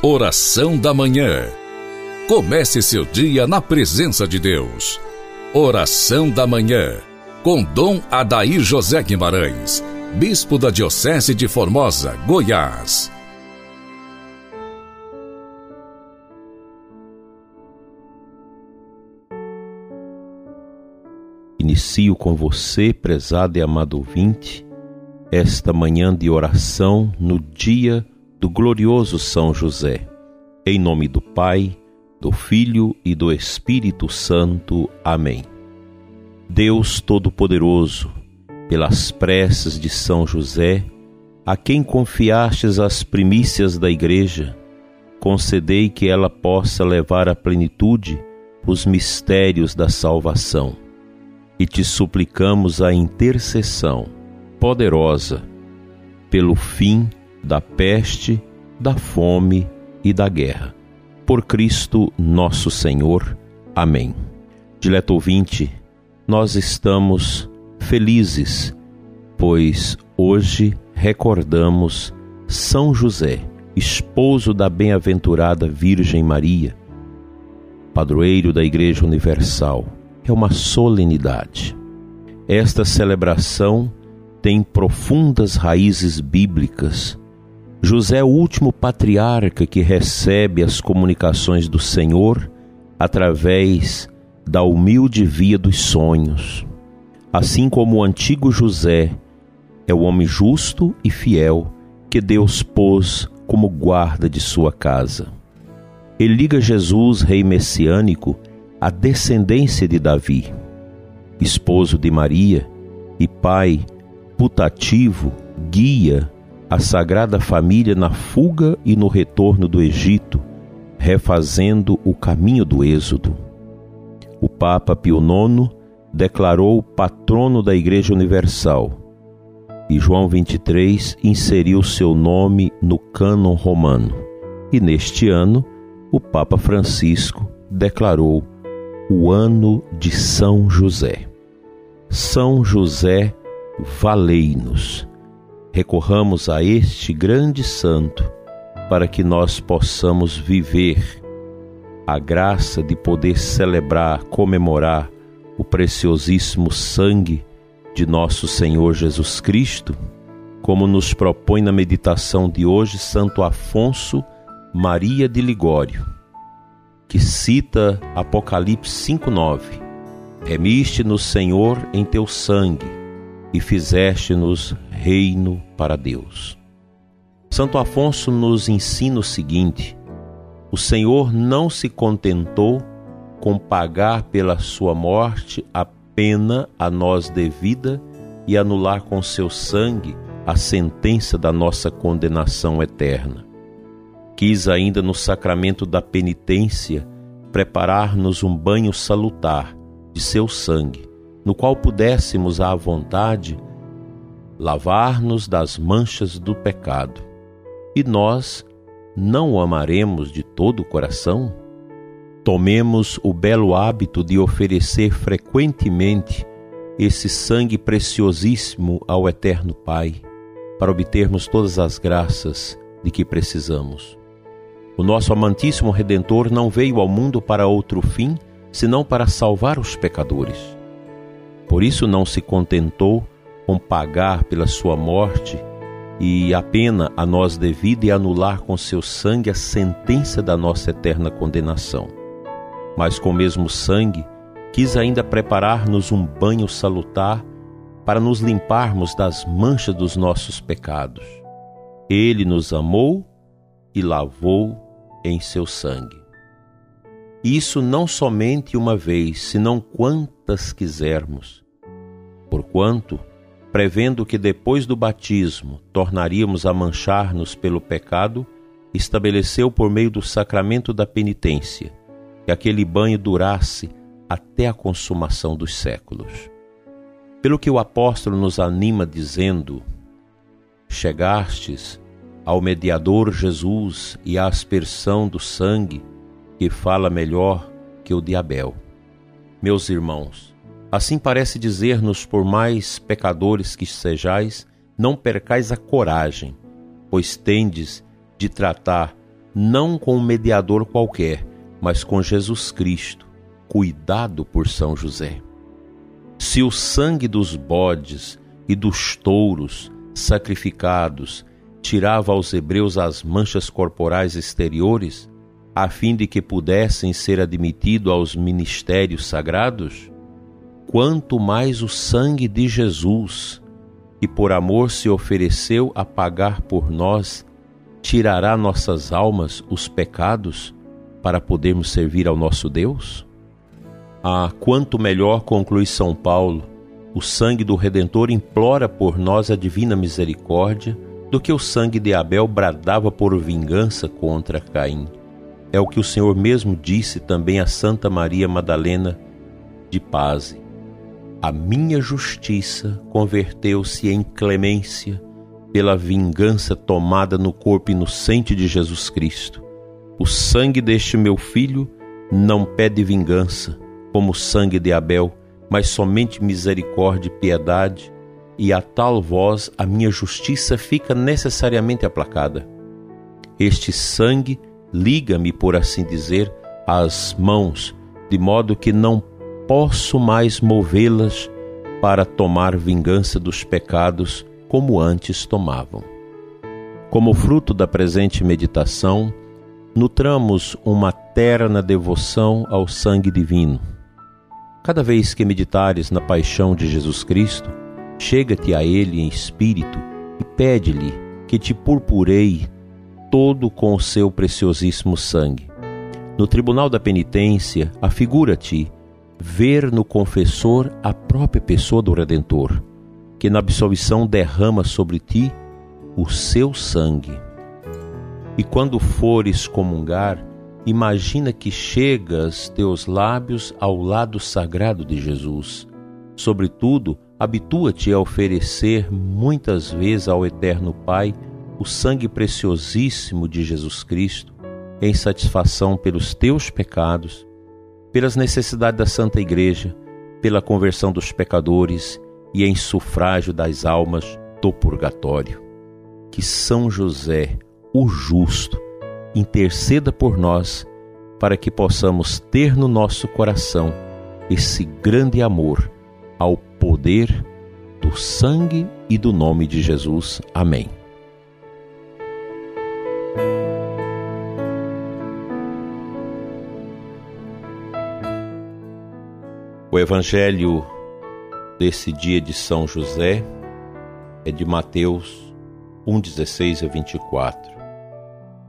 Oração da Manhã. Comece seu dia na presença de Deus. Oração da Manhã. Com Dom Adair José Guimarães, Bispo da Diocese de Formosa, Goiás. Inicio com você, prezado e amado ouvinte, esta manhã de oração no dia do glorioso São José. Em nome do Pai, do Filho e do Espírito Santo. Amém. Deus Todo-Poderoso, pelas preces de São José, a quem confiastes as primícias da Igreja, concedei que ela possa levar à plenitude os mistérios da salvação. E te suplicamos a intercessão poderosa pelo fim da peste, da fome e da guerra. Por Cristo nosso Senhor. Amém. Dileto ouvinte, nós estamos felizes, pois hoje recordamos São José, esposo da bem-aventurada Virgem Maria, padroeiro da Igreja Universal. É uma solenidade. Esta celebração tem profundas raízes bíblicas José é o último patriarca que recebe as comunicações do Senhor através da humilde via dos sonhos. Assim como o antigo José é o homem justo e fiel que Deus pôs como guarda de sua casa. Ele liga Jesus, rei messiânico, à descendência de Davi, esposo de Maria e pai putativo, guia a Sagrada Família na fuga e no retorno do Egito, refazendo o caminho do Êxodo. O Papa Pio IX declarou patrono da Igreja Universal e João 23 inseriu seu nome no cânon romano. E neste ano, o Papa Francisco declarou o ano de São José. São José, valei-nos recorramos a este grande santo para que nós possamos viver a graça de poder celebrar, comemorar o preciosíssimo sangue de nosso Senhor Jesus Cristo, como nos propõe na meditação de hoje Santo Afonso Maria de Ligório, que cita Apocalipse 5:9. Remiste-nos, Senhor, em teu sangue e fizeste-nos reino para Deus. Santo Afonso nos ensina o seguinte: o Senhor não se contentou com pagar pela sua morte a pena a nós devida e anular com seu sangue a sentença da nossa condenação eterna. Quis ainda no sacramento da penitência preparar-nos um banho salutar de seu sangue no qual pudéssemos à vontade lavar-nos das manchas do pecado. E nós não o amaremos de todo o coração? Tomemos o belo hábito de oferecer frequentemente esse sangue preciosíssimo ao Eterno Pai, para obtermos todas as graças de que precisamos. O nosso amantíssimo Redentor não veio ao mundo para outro fim, senão para salvar os pecadores. Por isso não se contentou com pagar pela sua morte e a pena a nós devida e anular com seu sangue a sentença da nossa eterna condenação. Mas com o mesmo sangue quis ainda preparar-nos um banho salutar para nos limparmos das manchas dos nossos pecados. Ele nos amou e lavou em seu sangue. Isso não somente uma vez, senão quantas quisermos. Porquanto, prevendo que depois do batismo tornaríamos a manchar-nos pelo pecado, estabeleceu por meio do sacramento da penitência que aquele banho durasse até a consumação dos séculos. Pelo que o apóstolo nos anima dizendo: Chegastes ao mediador Jesus e à aspersão do sangue que fala melhor que o de Abel. Meus irmãos, assim parece dizer-nos, por mais pecadores que sejais, não percais a coragem, pois tendes de tratar não com um mediador qualquer, mas com Jesus Cristo, cuidado por São José. Se o sangue dos bodes e dos touros sacrificados tirava aos hebreus as manchas corporais exteriores, a fim de que pudessem ser admitidos aos ministérios sagrados, quanto mais o sangue de Jesus, que por amor se ofereceu a pagar por nós, tirará nossas almas os pecados para podermos servir ao nosso Deus? Ah, quanto melhor, conclui São Paulo, o sangue do Redentor implora por nós a divina misericórdia do que o sangue de Abel bradava por vingança contra Caim. É o que o Senhor mesmo disse também a Santa Maria Madalena de Paz. A minha justiça converteu-se em clemência pela vingança tomada no corpo inocente de Jesus Cristo. O sangue deste meu filho não pede vingança, como o sangue de Abel, mas somente misericórdia e piedade, e a tal voz a minha justiça fica necessariamente aplacada. Este sangue liga-me, por assim dizer, às mãos, de modo que não posso mais movê-las para tomar vingança dos pecados como antes tomavam. Como fruto da presente meditação, nutramos uma terna devoção ao sangue divino Cada vez que meditares na paixão de Jesus Cristo, chega-te a Ele em espírito e pede-lhe que te purpurei todo com o seu preciosíssimo sangue. No tribunal da penitência, afigura-te ver no confessor a própria pessoa do Redentor, que na absolvição derrama sobre ti o seu sangue. E quando fores comungar, Imagina que chegas teus lábios ao lado sagrado de Jesus. Sobretudo, habitua-te a oferecer muitas vezes ao Eterno Pai o sangue preciosíssimo de Jesus Cristo, em satisfação pelos teus pecados, pelas necessidades da Santa Igreja, pela conversão dos pecadores e em sufrágio das almas do purgatório. Que São José, o justo, interceda por nós para que possamos ter no nosso coração esse grande amor ao poder do sangue e do nome de Jesus. Amém. O evangelho desse dia de São José é de Mateus 1, 16 a 24.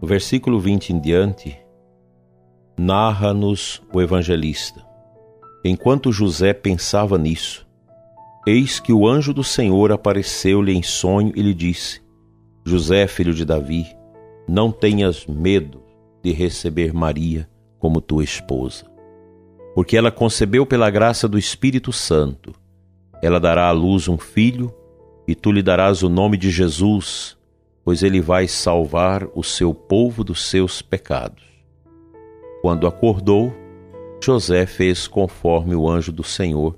No versículo 20 em diante, narra-nos o evangelista. Enquanto José pensava nisso, eis que o anjo do Senhor apareceu-lhe em sonho e lhe disse: José, filho de Davi, não tenhas medo de receber Maria como tua esposa, porque ela concebeu pela graça do Espírito Santo. Ela dará à luz um filho, e tu lhe darás o nome de Jesus pois ele vai salvar o seu povo dos seus pecados. Quando acordou, José fez conforme o anjo do Senhor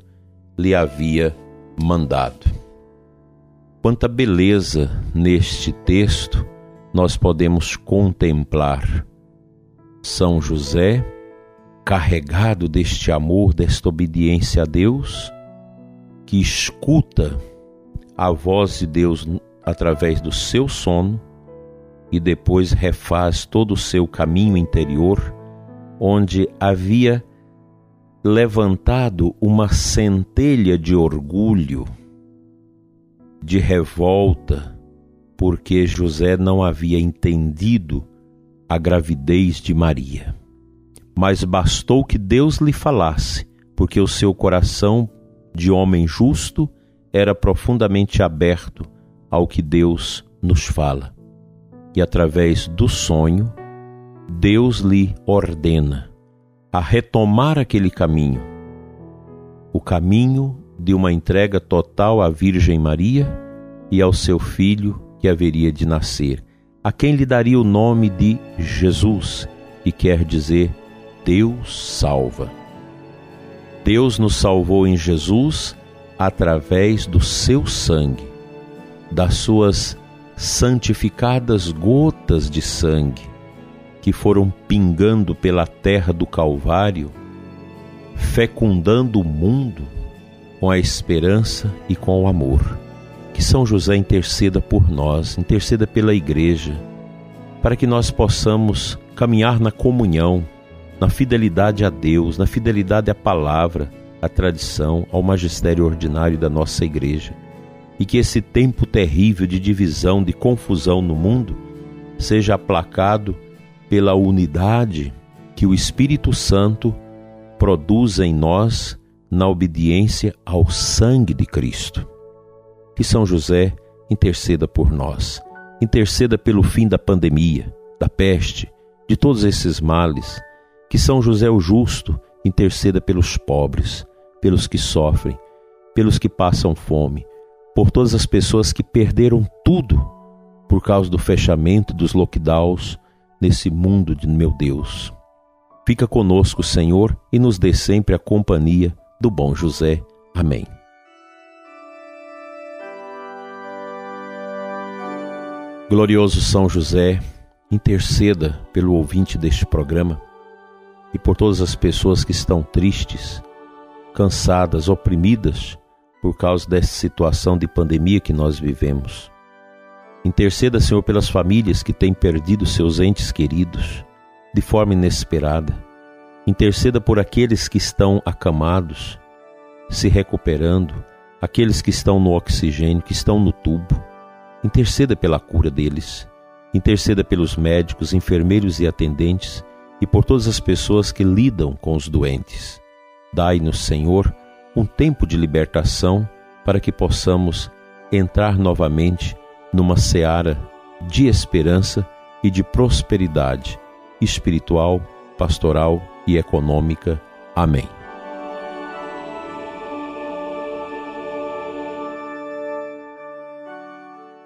lhe havia mandado. Quanta beleza neste texto nós podemos contemplar. São José, carregado deste amor, desta obediência a Deus, que escuta a voz de Deus através do seu sono e depois refaz todo o seu caminho interior, onde havia levantado uma centelha de orgulho, de revolta, porque José não havia entendido a gravidez de Maria. Mas bastou que Deus lhe falasse, porque o seu coração de homem justo era profundamente aberto ao que Deus nos fala. E através do sonho, Deus lhe ordena a retomar aquele caminho, o caminho de uma entrega total à Virgem Maria e ao seu filho que haveria de nascer, a quem lhe daria o nome de Jesus, que quer dizer Deus salva. Deus nos salvou em Jesus através do seu sangue das suas santificadas gotas de sangue, que foram pingando pela terra do Calvário, fecundando o mundo com a esperança e com o amor. Que São José interceda por nós, interceda pela igreja, para que nós possamos caminhar na comunhão, na fidelidade a Deus, na fidelidade à palavra, à tradição, ao magistério ordinário da nossa igreja. E que esse tempo terrível de divisão, de confusão no mundo, seja aplacado pela unidade que o Espírito Santo produz em nós na obediência ao sangue de Cristo. Que São José interceda por nós, interceda pelo fim da pandemia, da peste, de todos esses males. Que São José o Justo interceda pelos pobres, pelos que sofrem, pelos que passam fome, por todas as pessoas que perderam tudo por causa do fechamento dos lockdowns nesse mundo de meu Deus. Fica conosco, Senhor, e nos dê sempre a companhia do bom José. Amém. Glorioso São José, interceda pelo ouvinte deste programa e por todas as pessoas que estão tristes, cansadas, oprimidas por causa dessa situação de pandemia que nós vivemos. Interceda, Senhor, pelas famílias que têm perdido seus entes queridos de forma inesperada Interceda por aqueles que estão acamados, se recuperando, aqueles que estão no oxigênio, que estão no tubo. Interceda pela cura deles. Interceda pelos médicos, enfermeiros e atendentes e por todas as pessoas que lidam com os doentes. Dai-nos, Senhor, um tempo de libertação para que possamos entrar novamente numa seara de esperança e de prosperidade espiritual, pastoral e econômica. Amém.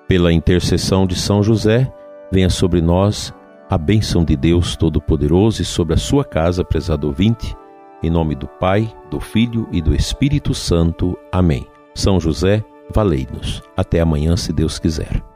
Pela intercessão de São José, venha sobre nós a bênção de Deus Todo-Poderoso e sobre a sua casa, prezado ouvinte, em nome do Pai, do Filho e do Espírito Santo. Amém. São José, valei-nos. Até amanhã, se Deus quiser.